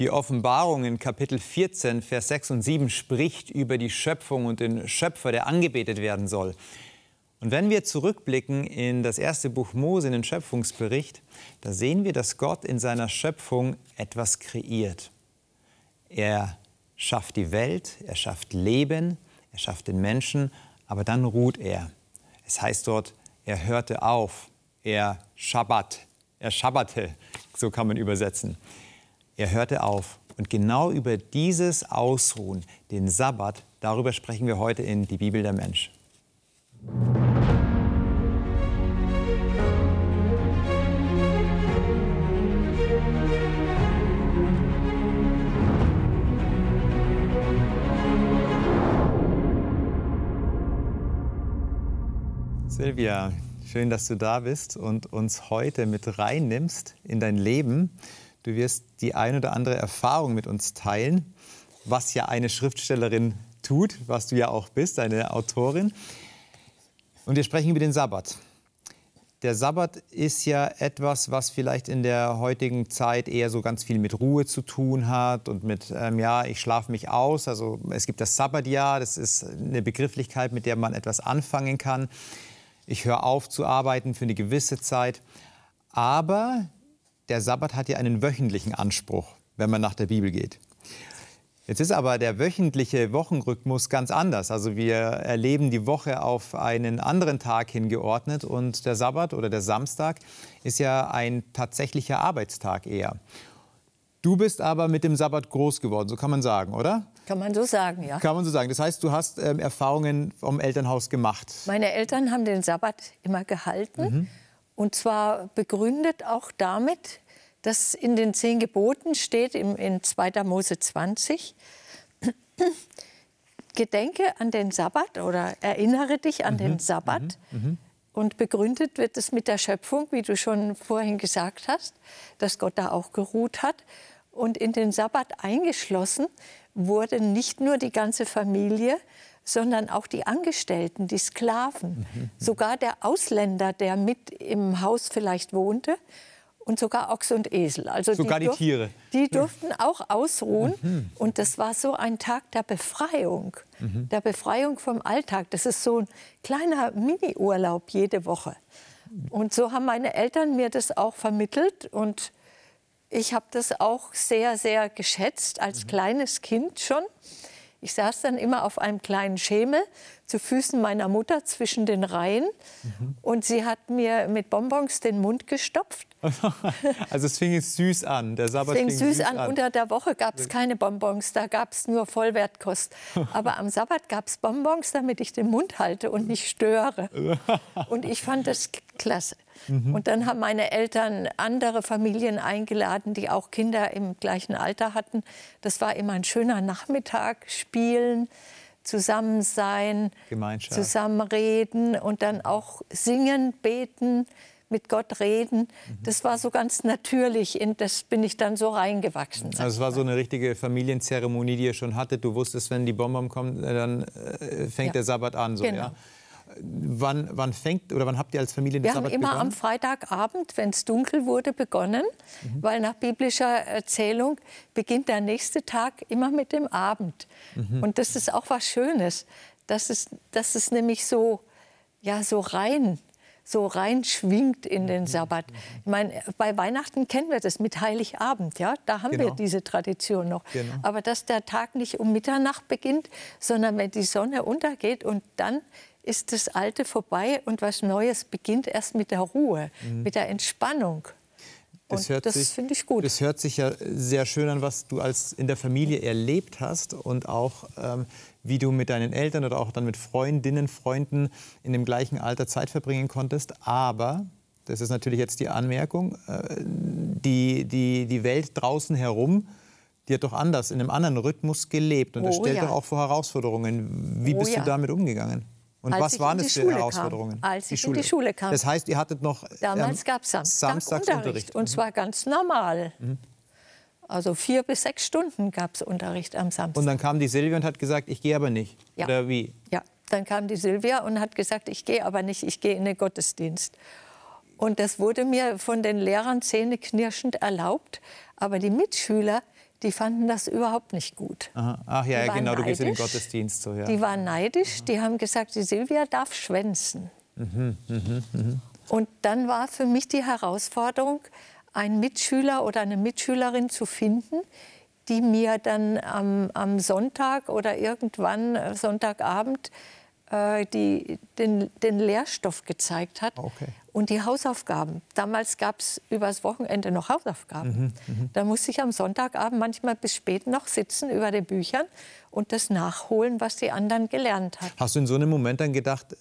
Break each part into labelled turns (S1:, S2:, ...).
S1: Die Offenbarung in Kapitel 14, Vers 6 und 7 spricht über die Schöpfung und den Schöpfer, der angebetet werden soll. Und wenn wir zurückblicken in das erste Buch Mose, in den Schöpfungsbericht, da sehen wir, dass Gott in seiner Schöpfung etwas kreiert. Er schafft die Welt, er schafft Leben, er schafft den Menschen, aber dann ruht er. Es heißt dort, er hörte auf, er Schabbat, er schabbate, so kann man übersetzen. Er hörte auf. Und genau über dieses Ausruhen, den Sabbat, darüber sprechen wir heute in Die Bibel der Mensch. Silvia, schön, dass du da bist und uns heute mit reinnimmst in dein Leben. Du wirst die ein oder andere Erfahrung mit uns teilen, was ja eine Schriftstellerin tut, was du ja auch bist, eine Autorin. Und wir sprechen über den Sabbat. Der Sabbat ist ja etwas, was vielleicht in der heutigen Zeit eher so ganz viel mit Ruhe zu tun hat und mit, ähm, ja, ich schlafe mich aus. Also es gibt das Sabbatjahr, das ist eine Begrifflichkeit, mit der man etwas anfangen kann ich höre auf zu arbeiten für eine gewisse Zeit. Aber der Sabbat hat ja einen wöchentlichen Anspruch, wenn man nach der Bibel geht. Jetzt ist aber der wöchentliche Wochenrhythmus ganz anders. Also wir erleben die Woche auf einen anderen Tag hingeordnet und der Sabbat oder der Samstag ist ja ein tatsächlicher Arbeitstag eher. Du bist aber mit dem Sabbat groß geworden, so kann man sagen, oder?
S2: Kann man so sagen, ja.
S1: Kann man so sagen. Das heißt, du hast ähm, Erfahrungen vom Elternhaus gemacht.
S2: Meine Eltern haben den Sabbat immer gehalten. Mhm. Und zwar begründet auch damit, dass in den zehn Geboten steht, im, in 2. Mose 20, Gedenke an den Sabbat oder erinnere dich an mhm. den Sabbat. Mhm. mhm. Und begründet wird es mit der Schöpfung, wie du schon vorhin gesagt hast, dass Gott da auch geruht hat. Und in den Sabbat eingeschlossen wurde nicht nur die ganze Familie, sondern auch die Angestellten, die Sklaven, mhm. sogar der Ausländer, der mit im Haus vielleicht wohnte und sogar Ochs und Esel.
S1: Also sogar die, die Tiere.
S2: Die durften auch ausruhen. Mhm. Und das war so ein Tag der Befreiung, mhm. der Befreiung vom Alltag. Das ist so ein kleiner Mini-Urlaub jede Woche. Und so haben meine Eltern mir das auch vermittelt und ich habe das auch sehr, sehr geschätzt, als mhm. kleines Kind schon. Ich saß dann immer auf einem kleinen Schemel zu Füßen meiner Mutter zwischen den Reihen. Mhm. Und sie hat mir mit Bonbons den Mund gestopft.
S1: also es fing jetzt süß an.
S2: Der Sabbat es fing, süß, süß an. an. Unter der Woche gab es keine Bonbons, da gab es nur Vollwertkost. Aber am Sabbat gab es Bonbons, damit ich den Mund halte und nicht störe. Und ich fand das klasse. Mhm. Und dann haben meine Eltern andere Familien eingeladen, die auch Kinder im gleichen Alter hatten. Das war immer ein schöner Nachmittag, spielen, zusammen sein, zusammen reden und dann auch singen, beten, mit Gott reden. Mhm. Das war so ganz natürlich, in das bin ich dann so reingewachsen.
S1: Also es war so eine richtige Familienzeremonie, die ihr schon hattet. Du wusstest, wenn die Bombe kommt, äh, dann äh, fängt ja. der Sabbat an. So, genau. ja? Wann, wann, fängt oder wann habt ihr als Familie den
S2: Wir
S1: Sabbat
S2: haben immer
S1: begonnen?
S2: am Freitagabend, wenn es dunkel wurde, begonnen, mhm. weil nach biblischer Erzählung beginnt der nächste Tag immer mit dem Abend. Mhm. Und das ist auch was Schönes, dass es, dass es nämlich so, ja, so rein so reinschwingt in den mhm. Sabbat. Ich meine, bei Weihnachten kennen wir das mit Heiligabend, ja, da haben genau. wir diese Tradition noch. Genau. Aber dass der Tag nicht um Mitternacht beginnt, sondern wenn die Sonne untergeht und dann ist das Alte vorbei und was Neues beginnt erst mit der Ruhe, mhm. mit der Entspannung.
S1: Das, das finde ich gut. Das hört sich ja sehr schön an, was du als in der Familie erlebt hast und auch ähm, wie du mit deinen Eltern oder auch dann mit Freundinnen, Freunden in dem gleichen Alter Zeit verbringen konntest. Aber, das ist natürlich jetzt die Anmerkung, äh, die, die, die Welt draußen herum, die hat doch anders, in einem anderen Rhythmus gelebt. Und das oh, stellt ja. doch auch vor Herausforderungen. Wie oh, bist ja. du damit umgegangen? Und
S2: als
S1: was waren das für
S2: Schule
S1: Herausforderungen?
S2: Kam. Als die ich Schule. in die Schule kam.
S1: Das heißt, ihr hattet noch
S2: Damals ähm, gab es Samstagsunterricht. Und zwar ganz normal. Mhm. Also vier bis sechs Stunden gab es Unterricht am Samstag.
S1: Und dann kam die Silvia und hat gesagt, ich gehe aber nicht.
S2: Ja.
S1: Oder wie?
S2: Ja, dann kam die Silvia und hat gesagt, ich gehe aber nicht, ich gehe in den Gottesdienst. Und das wurde mir von den Lehrern zähneknirschend erlaubt. Aber die Mitschüler, die fanden das überhaupt nicht gut.
S1: Aha. Ach ja, ja genau, neidisch. du gehst in den Gottesdienst. So, ja.
S2: Die waren neidisch, die haben gesagt, die Silvia darf schwänzen. Mhm, mh, mh. Und dann war für mich die Herausforderung, einen Mitschüler oder eine Mitschülerin zu finden, die mir dann am, am Sonntag oder irgendwann äh, Sonntagabend äh, die, den, den Lehrstoff gezeigt hat okay. und die Hausaufgaben. Damals gab es übers Wochenende noch Hausaufgaben. Mhm, mh. Da musste ich am Sonntagabend manchmal bis spät noch sitzen über den Büchern und das nachholen, was die anderen gelernt haben.
S1: Hast du in so einem Moment dann gedacht,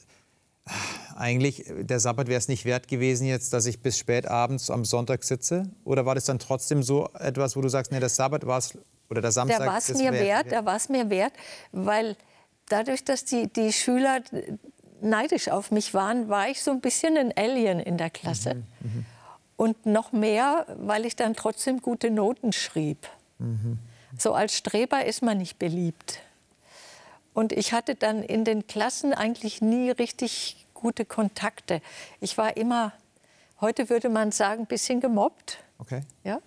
S1: eigentlich, der Sabbat wäre es nicht wert gewesen jetzt, dass ich bis spät abends am Sonntag sitze? Oder war das dann trotzdem so etwas, wo du sagst, nee, der Sabbat war es, oder der Samstag?
S2: Der war es mir wert, der war es mir wert, weil dadurch, dass die, die Schüler neidisch auf mich waren, war ich so ein bisschen ein Alien in der Klasse. Mhm, mh. Und noch mehr, weil ich dann trotzdem gute Noten schrieb. Mhm. So als Streber ist man nicht beliebt. Und ich hatte dann in den Klassen eigentlich nie richtig gute Kontakte. Ich war immer, heute würde man sagen, ein bisschen gemobbt. Okay. Ja?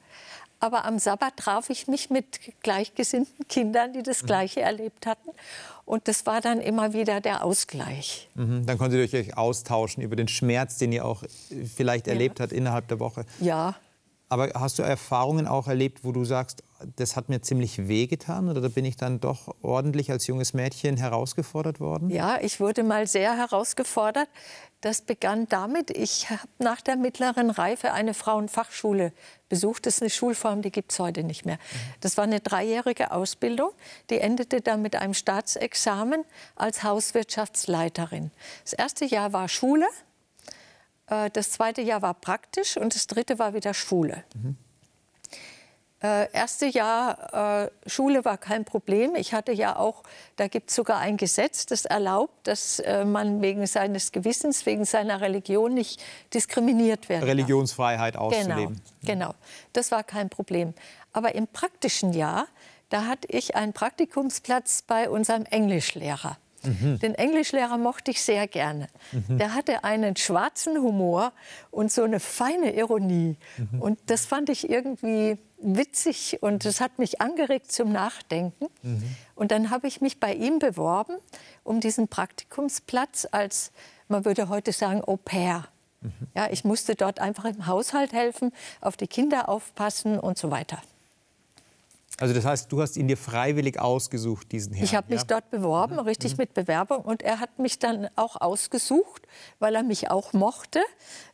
S2: Aber am Sabbat traf ich mich mit gleichgesinnten Kindern, die das mhm. Gleiche erlebt hatten. Und das war dann immer wieder der Ausgleich.
S1: Mhm. Dann konntet ihr euch austauschen über den Schmerz, den ihr auch vielleicht ja. erlebt habt innerhalb der Woche.
S2: Ja.
S1: Aber hast du Erfahrungen auch erlebt, wo du sagst, das hat mir ziemlich wehgetan oder da bin ich dann doch ordentlich als junges Mädchen herausgefordert worden?
S2: Ja, ich wurde mal sehr herausgefordert. Das begann damit, ich habe nach der mittleren Reife eine Frauenfachschule besucht. Das ist eine Schulform, die gibt es heute nicht mehr. Das war eine dreijährige Ausbildung, die endete dann mit einem Staatsexamen als Hauswirtschaftsleiterin. Das erste Jahr war Schule, äh, das zweite Jahr war praktisch und das dritte war wieder Schule. Mhm. Äh, erste Jahr äh, Schule war kein Problem. Ich hatte ja auch, da gibt es sogar ein Gesetz, das erlaubt, dass äh, man wegen seines Gewissens, wegen seiner Religion nicht diskriminiert werden
S1: Religionsfreiheit darf. auszuleben.
S2: Genau, genau, das war kein Problem. Aber im praktischen Jahr, da hatte ich einen Praktikumsplatz bei unserem Englischlehrer. Mhm. Den Englischlehrer mochte ich sehr gerne. Mhm. Der hatte einen schwarzen Humor und so eine feine Ironie. Mhm. Und das fand ich irgendwie witzig und es hat mich angeregt zum Nachdenken. Mhm. Und dann habe ich mich bei ihm beworben um diesen Praktikumsplatz als, man würde heute sagen, Au pair. Mhm. Ja, ich musste dort einfach im Haushalt helfen, auf die Kinder aufpassen und so weiter.
S1: Also das heißt, du hast ihn dir freiwillig ausgesucht, diesen Herrn?
S2: Ich habe mich dort beworben, mhm. richtig mhm. mit Bewerbung. Und er hat mich dann auch ausgesucht, weil er mich auch mochte.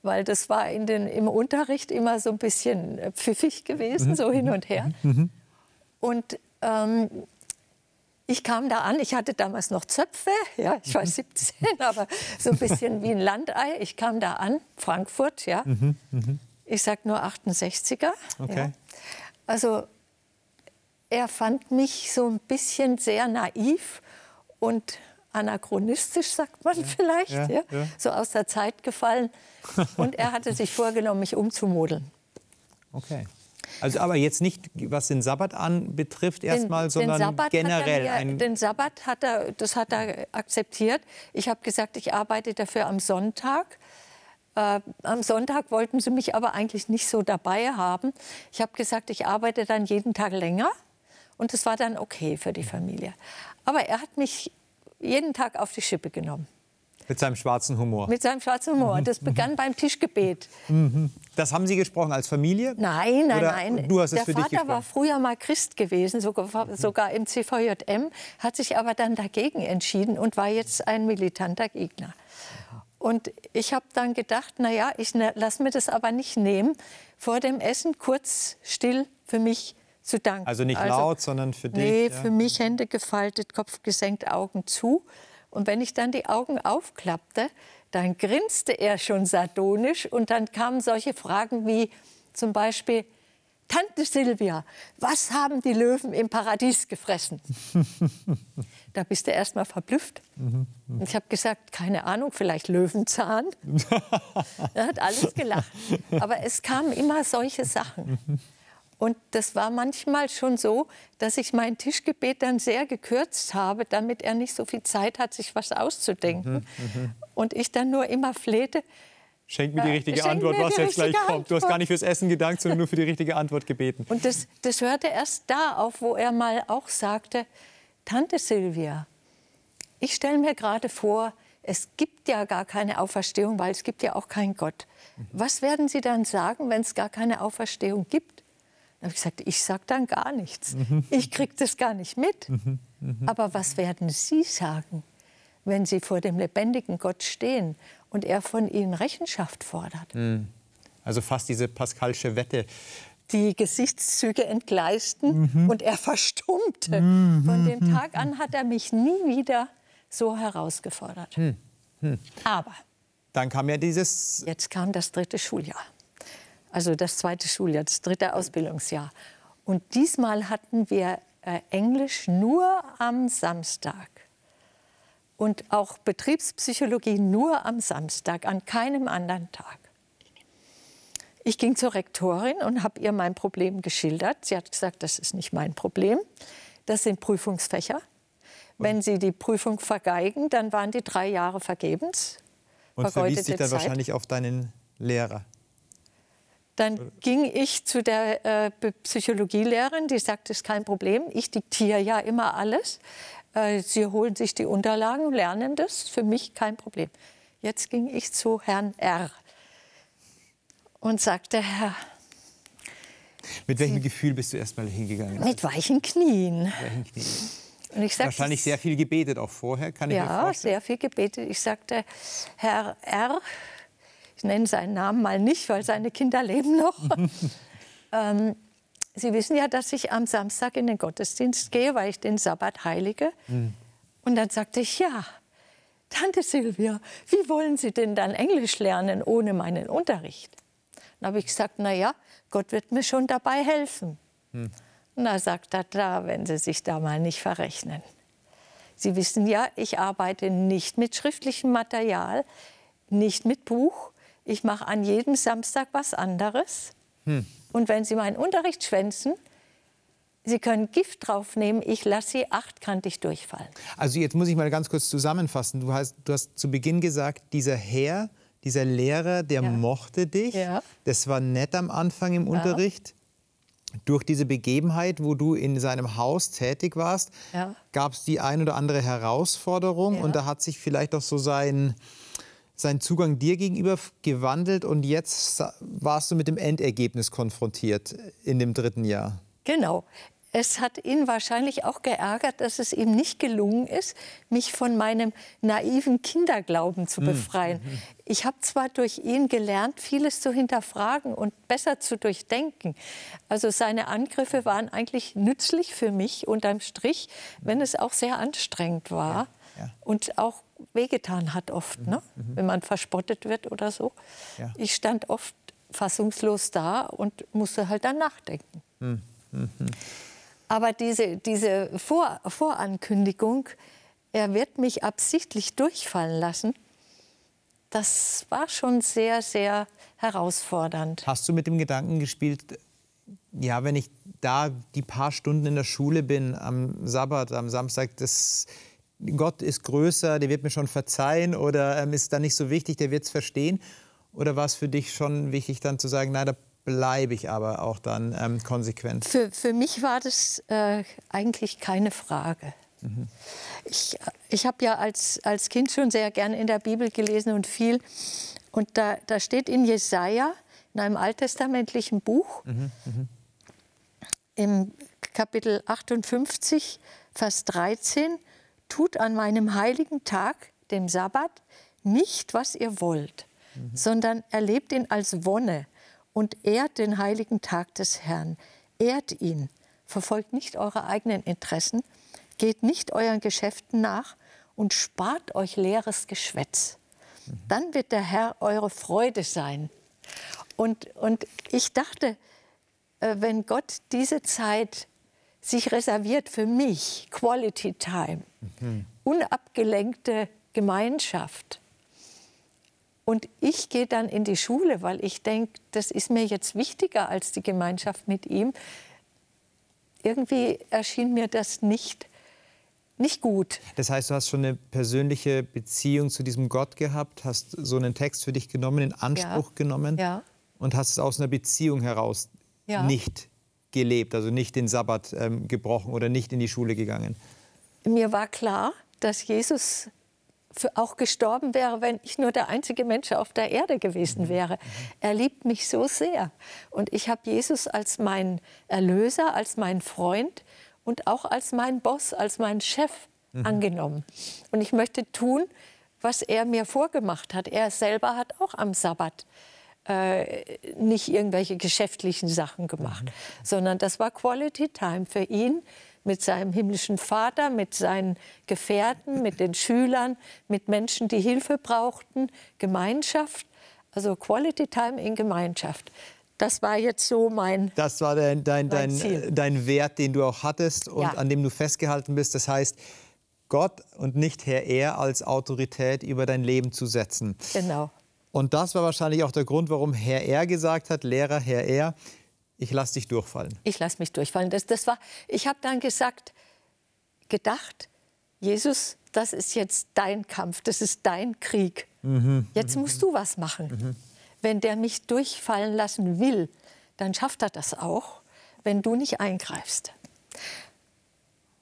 S2: Weil das war in den, im Unterricht immer so ein bisschen pfiffig gewesen, mhm. so hin und her. Mhm. mhm. Und ähm, ich kam da an, ich hatte damals noch Zöpfe, ja, ich war 17, mhm. aber so ein bisschen wie ein Landei. Ich kam da an, Frankfurt, ja. Ich sag nur 68er. Okay. Ja. Also er fand mich so ein bisschen sehr naiv und anachronistisch, sagt man ja, vielleicht, ja, ja. so aus der Zeit gefallen. Und er hatte sich vorgenommen, mich umzumodeln.
S1: Okay. Also aber jetzt nicht, was den Sabbat anbetrifft erstmal, sondern Sabbat generell.
S2: Mir, den Sabbat hat er, das hat er akzeptiert. Ich habe gesagt, ich arbeite dafür am Sonntag. Äh, am Sonntag wollten sie mich aber eigentlich nicht so dabei haben. Ich habe gesagt, ich arbeite dann jeden Tag länger. Und das war dann okay für die Familie. Aber er hat mich jeden Tag auf die Schippe genommen.
S1: Mit seinem schwarzen Humor.
S2: Mit seinem schwarzen Humor. Das begann beim Tischgebet.
S1: Das haben Sie gesprochen als Familie?
S2: Nein, nein, Oder nein. Du hast es Der für Vater dich war früher mal Christ gewesen, sogar, sogar im CVJM, hat sich aber dann dagegen entschieden und war jetzt ein militanter Gegner. Und ich habe dann gedacht, na ja, ich ne, lasse mir das aber nicht nehmen, vor dem Essen kurz still für mich zu danken.
S1: Also nicht also, laut, sondern für dich?
S2: Nee, ja. für mich Hände gefaltet, Kopf gesenkt, Augen zu. Und wenn ich dann die Augen aufklappte, dann grinste er schon sardonisch und dann kamen solche Fragen wie zum Beispiel, Tante Silvia, was haben die Löwen im Paradies gefressen? da bist du erst mal verblüfft. Mhm, mhm. ich habe gesagt, keine Ahnung, vielleicht Löwenzahn. er hat alles gelacht. Aber es kamen immer solche Sachen. Mhm. Und das war manchmal schon so, dass ich mein Tischgebet dann sehr gekürzt habe, damit er nicht so viel Zeit hat, sich was auszudenken. Mhm, mhm. und ich dann nur immer flehte,
S1: Schenk mir die richtige
S2: Schenk
S1: Antwort, was jetzt gleich kommt. Du hast gar
S2: Antwort.
S1: nicht fürs Essen gedankt, sondern nur für die richtige Antwort gebeten.
S2: Und das, das hörte erst da auf, wo er mal auch sagte, Tante Silvia, ich stelle mir gerade vor, es gibt ja gar keine Auferstehung, weil es gibt ja auch keinen Gott. Was werden Sie dann sagen, wenn es gar keine Auferstehung gibt? Habe ich gesagt, ich sage dann gar nichts. Ich kriege das gar nicht mit. Aber was werden Sie sagen, wenn Sie vor dem lebendigen Gott stehen und er von Ihnen Rechenschaft fordert?
S1: Also fast diese Pascalsche Wette.
S2: die Gesichtszüge entgleisten und er verstummte. Von dem Tag an hat er mich nie wieder so herausgefordert. Aber
S1: Dann kam ja dieses
S2: jetzt kam das dritte Schuljahr. Also das zweite Schuljahr, das dritte Ausbildungsjahr. Und diesmal hatten wir äh, Englisch nur am Samstag. Und auch Betriebspsychologie nur am Samstag, an keinem anderen Tag. Ich ging zur Rektorin und habe ihr mein Problem geschildert. Sie hat gesagt, das ist nicht mein Problem. Das sind Prüfungsfächer. Wenn Sie die Prüfung vergeigen, dann waren die drei Jahre vergebens.
S1: und dich
S2: vergeudete
S1: dann
S2: Zeit.
S1: wahrscheinlich auf deinen Lehrer.
S2: Dann ging ich zu der äh, Psychologielehrerin, die sagte, es ist kein Problem, ich diktiere ja immer alles. Äh, Sie holen sich die Unterlagen, lernen das, für mich kein Problem. Jetzt ging ich zu Herrn R. und sagte, Herr,
S1: Mit welchem Gefühl bist du erstmal hingegangen?
S2: mit weichen Knien.
S1: welchen Knien?
S2: Und ich sagte,
S1: Wahrscheinlich sehr viel gebetet auch vorher, kann ich mir
S2: Ja, sehr viel gebetet. Ich sagte, Herr R., ich nenne seinen Namen mal nicht, weil seine Kinder leben noch. ähm, Sie wissen ja, dass ich am Samstag in den Gottesdienst gehe, weil ich den Sabbat heilige. Und dann sagte ich, ja, Tante Silvia, wie wollen Sie denn dann Englisch lernen ohne meinen Unterricht? Dann habe ich gesagt, na ja, Gott wird mir schon dabei helfen. Und da sagt er, da, wenn Sie sich da mal nicht verrechnen. Sie wissen ja, ich arbeite nicht mit schriftlichem Material, nicht mit Buch. Ich mache an jedem Samstag was anderes. Und wenn Sie meinen Unterricht schwänzen, Sie können Gift draufnehmen, ich lasse Sie achtkantig durchfallen.
S1: Also jetzt muss ich mal ganz kurz zusammenfassen. Du hast, du hast zu Beginn gesagt, dieser Herr, dieser Lehrer, der
S2: Ja.
S1: mochte dich.
S2: Ja.
S1: Das war nett am Anfang im Unterricht. Durch diese Begebenheit, wo du in seinem Haus tätig warst,
S2: Ja.
S1: gab es die ein oder andere Herausforderung
S2: Ja.
S1: und da hat sich vielleicht auch so sein, sein Zugang dir gegenüber gewandelt und jetzt warst du mit dem Endergebnis konfrontiert in dem dritten Jahr.
S2: Genau. Es hat ihn wahrscheinlich auch geärgert, dass es ihm nicht gelungen ist, mich von meinem naiven Kinderglauben zu befreien. Ich habe zwar durch ihn gelernt, vieles zu hinterfragen und besser zu durchdenken. Also seine Angriffe waren eigentlich nützlich für mich unterm Strich, wenn es auch sehr anstrengend war
S1: ja.
S2: und auch wehgetan hat oft, ne? wenn man verspottet wird oder so.
S1: Ja.
S2: Ich stand oft fassungslos da und musste halt dann nachdenken. Aber diese, diese Vor Vorankündigung, er wird mich absichtlich durchfallen lassen, das war schon sehr, sehr herausfordernd.
S1: Hast du mit dem Gedanken gespielt, ja, wenn ich da die paar Stunden in der Schule bin, am Sabbat, am Samstag, das, Gott ist größer, der wird mir schon verzeihen oder ähm, ist dann nicht so wichtig, der wird es verstehen? Oder war es für dich schon wichtig, dann zu sagen, nein, da bleibe ich aber auch dann ähm, konsequent?
S2: Für, für mich war das äh, eigentlich keine Frage. Ich, ich habe ja als, als Kind schon sehr gern in der Bibel gelesen und viel. Und da, da steht in Jesaja, in einem alttestamentlichen Buch, im Kapitel 58, Vers 13, tut an meinem heiligen Tag, dem Sabbat, nicht, was ihr wollt, sondern erlebt ihn als Wonne und ehrt den heiligen Tag des Herrn. Ehrt ihn, verfolgt nicht eure eigenen Interessen, geht nicht euren Geschäften nach und spart euch leeres Geschwätz. Dann wird der Herr eure Freude sein. Und, und ich dachte, äh, wenn Gott diese Zeit sich reserviert für mich, Quality Time, unabgelenkte Gemeinschaft, und ich gehe dann in die Schule, weil ich denke, das ist mir jetzt wichtiger als die Gemeinschaft mit ihm. Irgendwie erschien mir das nicht nicht gut.
S1: Das heißt, du hast schon eine persönliche Beziehung zu diesem Gott gehabt, hast so einen Text für dich genommen, in Anspruch
S2: Ja.
S1: genommen
S2: Ja.
S1: und hast es aus einer Beziehung heraus
S2: Ja.
S1: nicht gelebt, also nicht den Sabbat ähm, gebrochen oder nicht in die Schule gegangen.
S2: Mir war klar, dass Jesus auch gestorben wäre, wenn ich nur der einzige Mensch auf der Erde gewesen wäre. Er liebt mich so sehr. Und ich habe Jesus als meinen Erlöser, als meinen Freund und auch als meinen Boss, als meinen Chef angenommen. Und ich möchte tun, was er mir vorgemacht hat. Er selber hat auch am Sabbat äh, nicht irgendwelche geschäftlichen Sachen gemacht, sondern das war Quality Time für ihn mit seinem himmlischen Vater, mit seinen Gefährten, mit den Schülern, mit Menschen, die Hilfe brauchten, Gemeinschaft, also Quality Time in Gemeinschaft. Das war jetzt so mein
S1: Das war dein, dein, dein,
S2: Ziel.
S1: dein Wert, den du auch hattest und
S2: Ja.
S1: an dem du festgehalten bist. Das heißt, Gott und nicht Herr Er als Autorität über dein Leben zu setzen.
S2: genau.
S1: Und das war wahrscheinlich auch der Grund, warum Herr Er gesagt hat, Lehrer Herr Er, ich lass dich durchfallen.
S2: Ich lasse mich durchfallen. Das, das war, ich habe dann gesagt, gedacht, Jesus, das ist jetzt dein Kampf, das ist dein Krieg. Jetzt musst du was machen. Wenn der mich durchfallen lassen will, dann schafft er das auch, wenn du nicht eingreifst.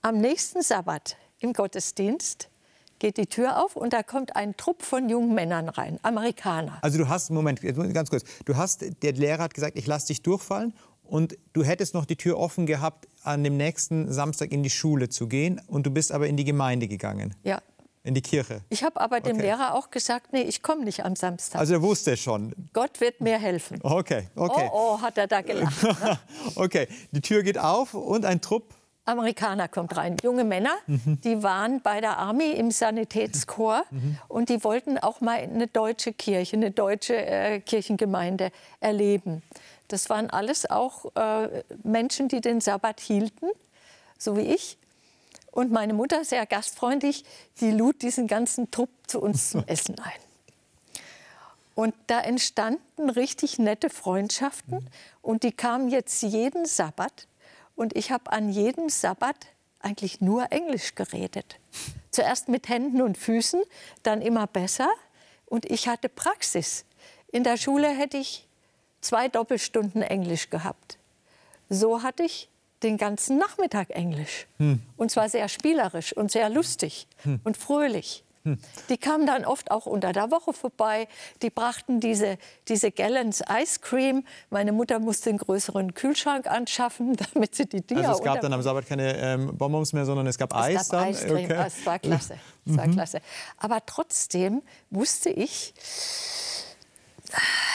S2: Am nächsten Sabbat im Gottesdienst geht die Tür auf und da kommt ein Trupp von jungen Männern rein, Amerikaner.
S1: Also du hast, Moment, ganz kurz, du hast, der Lehrer hat gesagt, ich lass dich durchfallen und du hättest noch die Tür offen gehabt, an dem nächsten Samstag in die Schule zu gehen und du bist aber in die Gemeinde gegangen,
S2: Ja.
S1: in die Kirche.
S2: Ich habe aber dem
S1: Okay.
S2: Lehrer auch gesagt, nee, ich komme nicht am Samstag.
S1: Also er wusste schon.
S2: Gott wird mir helfen.
S1: Okay, okay.
S2: Oh, oh, hat er da gelacht. ne?
S1: Okay, die Tür geht auf und ein Trupp.
S2: Amerikaner kommt rein, junge Männer, die waren bei der Army im Sanitätskorps und die wollten auch mal eine deutsche Kirche, eine deutsche äh, Kirchengemeinde erleben. Das waren alles auch äh, Menschen, die den Sabbat hielten, so wie ich. Und meine Mutter, sehr gastfreundlich, die lud diesen ganzen Trupp zu uns zum Essen ein. Und da entstanden richtig nette Freundschaften und die kamen jetzt jeden Sabbat und ich habe an jedem Sabbat eigentlich nur Englisch geredet. Zuerst mit Händen und Füßen, dann immer besser und ich hatte Praxis. In der Schule hätte ich zwei Doppelstunden Englisch gehabt. So hatte ich den ganzen Nachmittag Englisch. Und zwar sehr spielerisch und sehr lustig und fröhlich. Die kamen dann oft auch unter der Woche vorbei. Die brachten diese, diese Gallons Ice Cream. Meine Mutter musste einen größeren Kühlschrank anschaffen, damit sie die Dinger
S1: Also es gab dann am Sabbat keine ähm, Bonbons mehr, sondern es gab
S2: es
S1: Eis
S2: gab
S1: dann.
S2: Eiscreme.
S1: Okay. Mhm.
S2: Es war klasse. Es war klasse. Aber trotzdem wusste ich,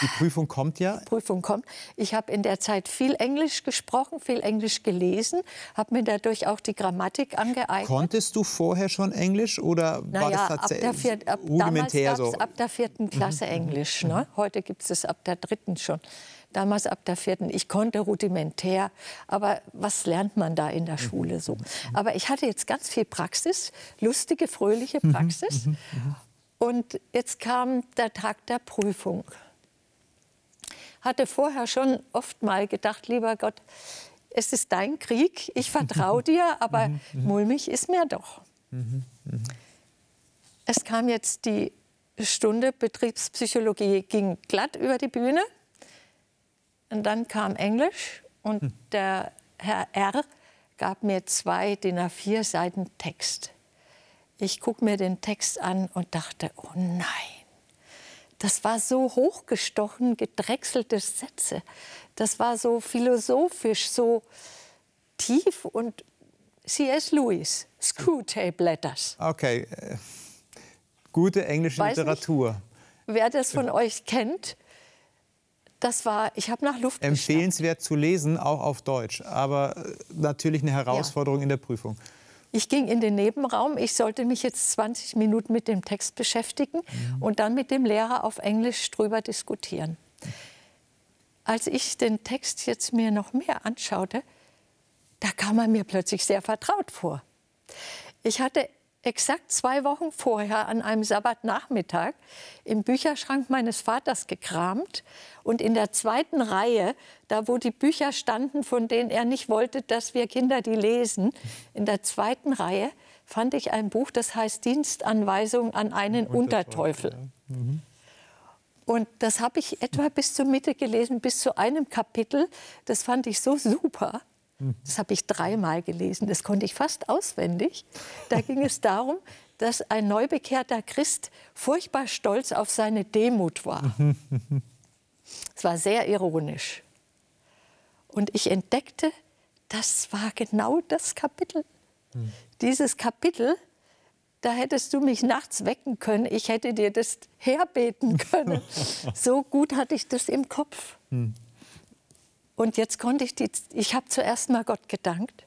S1: Die Prüfung kommt ja.
S2: Prüfung kommt. Ich habe in der Zeit viel Englisch gesprochen, viel Englisch gelesen, habe mir dadurch auch die Grammatik angeeignet.
S1: Konntest du vorher schon Englisch oder war
S2: naja,
S1: das
S2: ab der
S1: tatsächlich
S2: vier, ab,
S1: rudimentär so?
S2: es ab der vierten Klasse Englisch. Ne? Heute gibt es es ab der dritten schon. Damals ab der vierten. Ich konnte rudimentär, aber was lernt man da in der Schule so? Aber ich hatte jetzt ganz viel Praxis, lustige, fröhliche Praxis. Und jetzt kam der Tag der Prüfung. Hatte vorher schon oft mal gedacht, lieber Gott, es ist dein Krieg, ich vertraue dir, aber mulmig ist mir doch. Es kam jetzt die Stunde Betriebspsychologie, ging glatt über die Bühne. Und dann kam Englisch und der Herr R. gab mir zwei DIN A4 Seiten Text. Ich gucke mir den Text an und dachte, oh nein, das war so hochgestochen, gedrechselte Sätze. Das war so philosophisch, so tief und C.S. Lewis, Screwtape Letters.
S1: Okay. äh, Gute englische
S2: Weiß nicht.
S1: Literatur.
S2: Wer das von euch kennt, das war, ich habe nach Luft geschnappt.
S1: Empfehlenswert zu lesen, auch auf Deutsch. Aber äh, natürlich eine Herausforderung in der Prüfung.
S2: Ich ging in den Nebenraum. Ich sollte mich jetzt 20 Minuten mit dem Text beschäftigen und dann mit dem Lehrer auf Englisch drüber diskutieren. Als ich den Text jetzt mir noch mehr anschaute, da kam er mir plötzlich sehr vertraut vor. Ich hatte exakt zwei Wochen vorher an einem Sabbatnachmittag im Bücherschrank meines Vaters gekramt und in der zweiten Reihe, da wo die Bücher standen, von denen er nicht wollte, dass wir Kinder die lesen, in der zweiten Reihe fand ich ein Buch, das heißt Dienstanweisung an einen Unterteufel. Ja. Mhm. Und das habe ich etwa bis zur Mitte gelesen, bis zu einem Kapitel. Das fand ich so super. Das habe ich dreimal gelesen. Das konnte ich fast auswendig. Da ging es darum, dass ein neubekehrter Christ furchtbar stolz auf seine Demut war. Es war sehr ironisch. Und ich entdeckte, das war genau das Kapitel. Dieses Kapitel, da hättest du mich nachts wecken können. Ich hätte dir das herbeten können. so gut hatte ich das im Kopf. Hm. Und jetzt konnte ich die, ich habe zuerst mal Gott gedankt.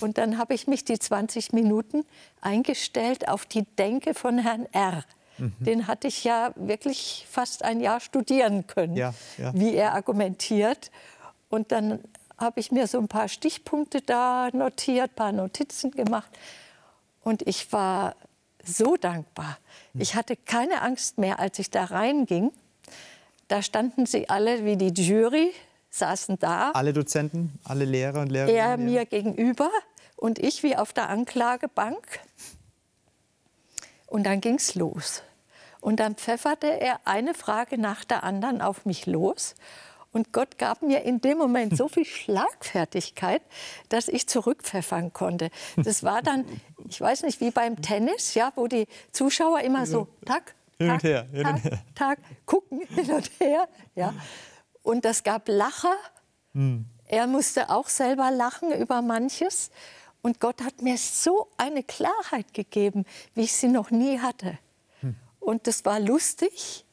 S2: Und dann habe ich mich die 20 Minuten eingestellt auf die Denke von Herrn R. Mhm. Den hatte ich ja wirklich fast ein Jahr studieren können, ja, ja. wie er argumentiert. Und dann habe ich mir so ein paar Stichpunkte da notiert, ein paar Notizen gemacht. Und ich war so dankbar. Ich hatte keine Angst mehr, als ich da reinging. Da standen sie alle wie die Jury, saßen da.
S1: Alle Dozenten, alle Lehrer und Lehrerinnen?
S2: Er mir gegenüber und ich wie auf der Anklagebank. Und dann ging es los. Und dann pfefferte er eine Frage nach der anderen auf mich los. Und Gott gab mir in dem Moment so viel Schlagfertigkeit, dass ich zurückpfeffern konnte. Das war dann, ich weiß nicht, wie beim Tennis, ja, wo die Zuschauer immer so,
S1: her, hin
S2: und her. Tag, gucken hin und her. Ja. Und das gab Lacher. Hm. Er musste auch selber lachen über manches. Und Gott hat mir so eine Klarheit gegeben, wie ich sie noch nie hatte. Hm. Und das war lustig.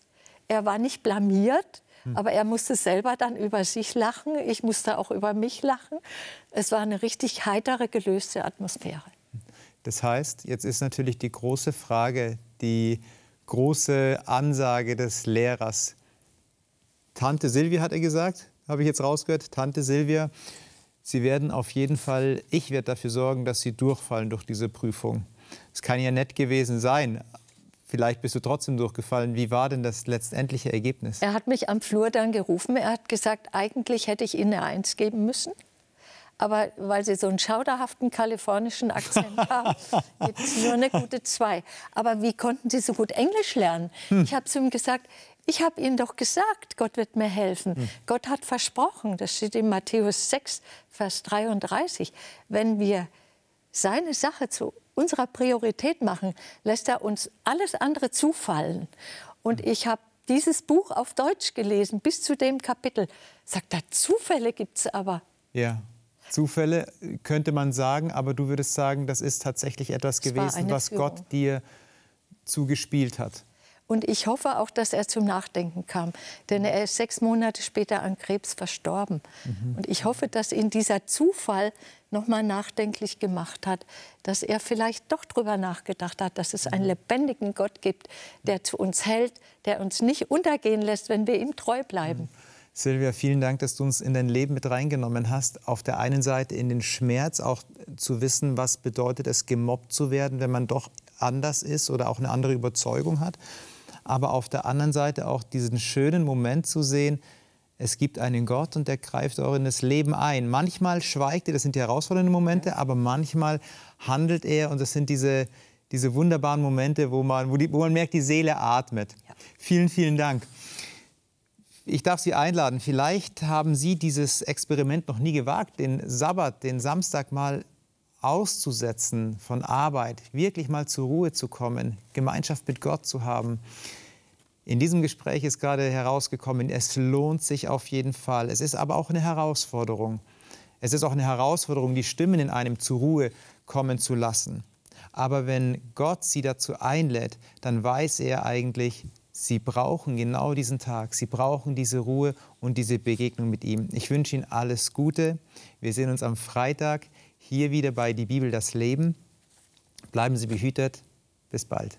S2: Er war nicht blamiert, hm. aber er musste selber dann über sich lachen. Ich musste auch über mich lachen. Es war eine richtig heitere, gelöste Atmosphäre.
S1: Das heißt, jetzt ist natürlich die große Frage, die große Ansage des Lehrers. Tante Silvia hat er gesagt, habe ich jetzt rausgehört. Tante Silvia, Sie werden auf jeden Fall, ich werde dafür sorgen, dass Sie durchfallen durch diese Prüfung. Es kann ja nett gewesen sein. Vielleicht bist du trotzdem durchgefallen. Wie war denn das letztendliche Ergebnis?
S2: Er hat mich am Flur dann gerufen. Er hat gesagt, eigentlich hätte ich Ihnen eine Eins geben müssen. Aber weil Sie so einen schauderhaften kalifornischen Akzent haben, gibt es nur eine gute Zwei. Aber wie konnten Sie so gut Englisch lernen? Hm. Ich habe zu ihm gesagt, ich habe Ihnen doch gesagt, Gott wird mir helfen. Hm. Gott hat versprochen, das steht in Matthäus 6, Vers 33, wenn wir seine Sache zu unserer Priorität machen, lässt er uns alles andere zufallen. Und hm. ich habe dieses Buch auf Deutsch gelesen, bis zu dem Kapitel. Sagt er, Zufälle gibt es aber.
S1: Ja. Zufälle könnte man sagen, aber du würdest sagen, das ist tatsächlich etwas das gewesen, was Führung. Gott dir zugespielt hat.
S2: Und ich hoffe auch, dass er zum Nachdenken kam. Denn er ist sechs Monate später an Krebs verstorben. Mhm. Und ich hoffe, dass ihn dieser Zufall noch mal nachdenklich gemacht hat, dass er vielleicht doch darüber nachgedacht hat, dass es einen mhm. lebendigen Gott gibt, der zu uns hält, der uns nicht untergehen lässt, wenn wir ihm treu bleiben. Mhm.
S1: Silvia, vielen Dank, dass du uns in dein Leben mit reingenommen hast. Auf der einen Seite in den Schmerz, auch zu wissen, was bedeutet es, gemobbt zu werden, wenn man doch anders ist oder auch eine andere Überzeugung hat aber auf der anderen Seite auch diesen schönen Moment zu sehen, es gibt einen Gott und der greift auch in das Leben ein. Manchmal schweigt er, das sind die herausfordernden Momente, aber manchmal handelt er und das sind diese, diese wunderbaren Momente, wo man, wo, die, wo man merkt, die Seele atmet. Ja. Vielen, vielen Dank. Ich darf Sie einladen, vielleicht haben Sie dieses Experiment noch nie gewagt, den Sabbat, den Samstag mal auszusetzen von Arbeit, wirklich mal zur Ruhe zu kommen, Gemeinschaft mit Gott zu haben. In diesem Gespräch ist gerade herausgekommen, es lohnt sich auf jeden Fall. Es ist aber auch eine Herausforderung. Es ist auch eine Herausforderung, die Stimmen in einem zur Ruhe kommen zu lassen. Aber wenn Gott sie dazu einlädt, dann weiß er eigentlich, sie brauchen genau diesen Tag, sie brauchen diese Ruhe und diese Begegnung mit ihm. Ich wünsche Ihnen alles Gute. Wir sehen uns am Freitag hier wieder bei Die Bibel das Leben. Bleiben Sie behütet. Bis bald.